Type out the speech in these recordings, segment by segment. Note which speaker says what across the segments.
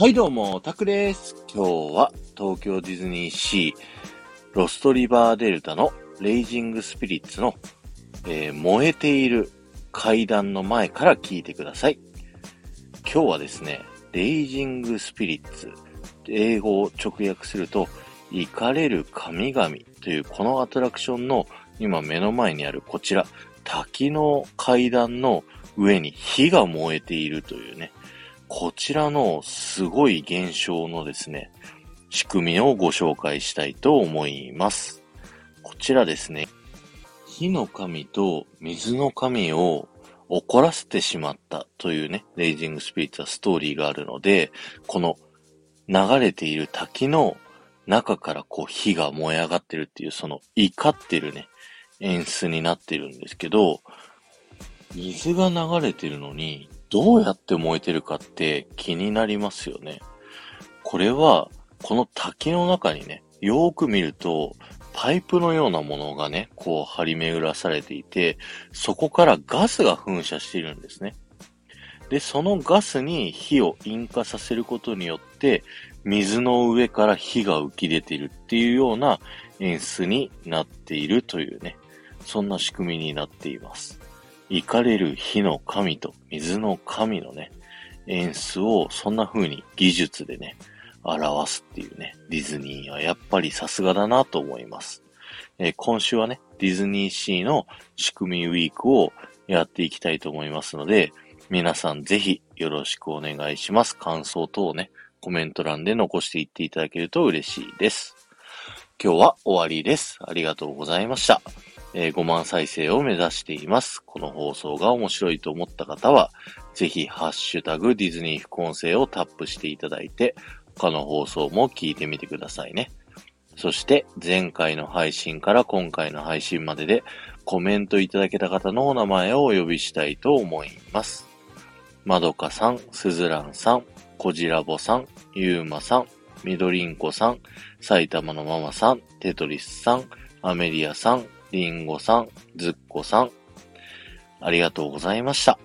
Speaker 1: はいどうも、タクです。今日は東京ディズニーシー、ロストリバーデルタのレイジングスピリッツの、えー燃えている階段の前から聞いてください。今日はですね、レイジングスピリッツ、英語を直訳すると、怒れる神々というこのアトラクションの今目の前にあるこちら、滝の階段の上に火が燃えているというね、こちらのすごい現象のですね、仕組みをご紹介したいと思います。こちらですね、火の神と水の神を怒らせてしまったというね、レイジングスピリッツはストーリーがあるので、この流れている滝の中からこう火が燃え上がってるっていう、その怒ってるね、演出になってるんですけど、水が流れてるのに、どうやって燃えてるかって気になりますよね。これは、この滝の中にね、よーく見ると、パイプのようなものがね、こう張り巡らされていて、そこからガスが噴射しているんですね。で、そのガスに火を引火させることによって、水の上から火が浮き出ているっていうような演出になっているというね、そんな仕組みになっています。怒れる火の神と水の神のね、演出をそんな風に技術でね、表すっていうね、ディズニーはやっぱりさすがだなと思います。えー今週はね、ディズニーシーの仕組みウィークをやっていきたいと思いますので、皆さんぜひよろしくお願いします。感想等をね、コメント欄で残していっていただけると嬉しいです。今日は終わりです。ありがとうございました。えー5万再生を目指しています。この放送が面白いと思った方は、ぜひ、ハッシュタグディズニー副音声をタップしていただいて、他の放送も聞いてみてくださいね。そして、前回の配信から今回の配信までで、コメントいただけた方のお名前をお呼びしたいと思います。まどかさん、すずらんさん、こじらぼさん、ゆうまさん、みどりんこさん、埼玉のママさん、テトリスさん、アメリアさん、リンゴさん、ズッコさん、ありがとうございました。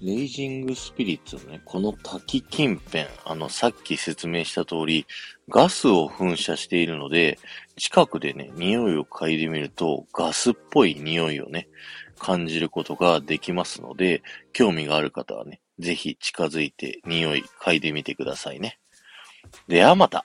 Speaker 1: レイジングスピリッツのね、この滝近辺、あの、さっき説明した通り、ガスを噴射しているので、近くでね、匂いを嗅いでみると、ガスっぽい匂いをね、感じることができますので、興味がある方はね、ぜひ近づいて匂い嗅いでみてくださいね。ではまた。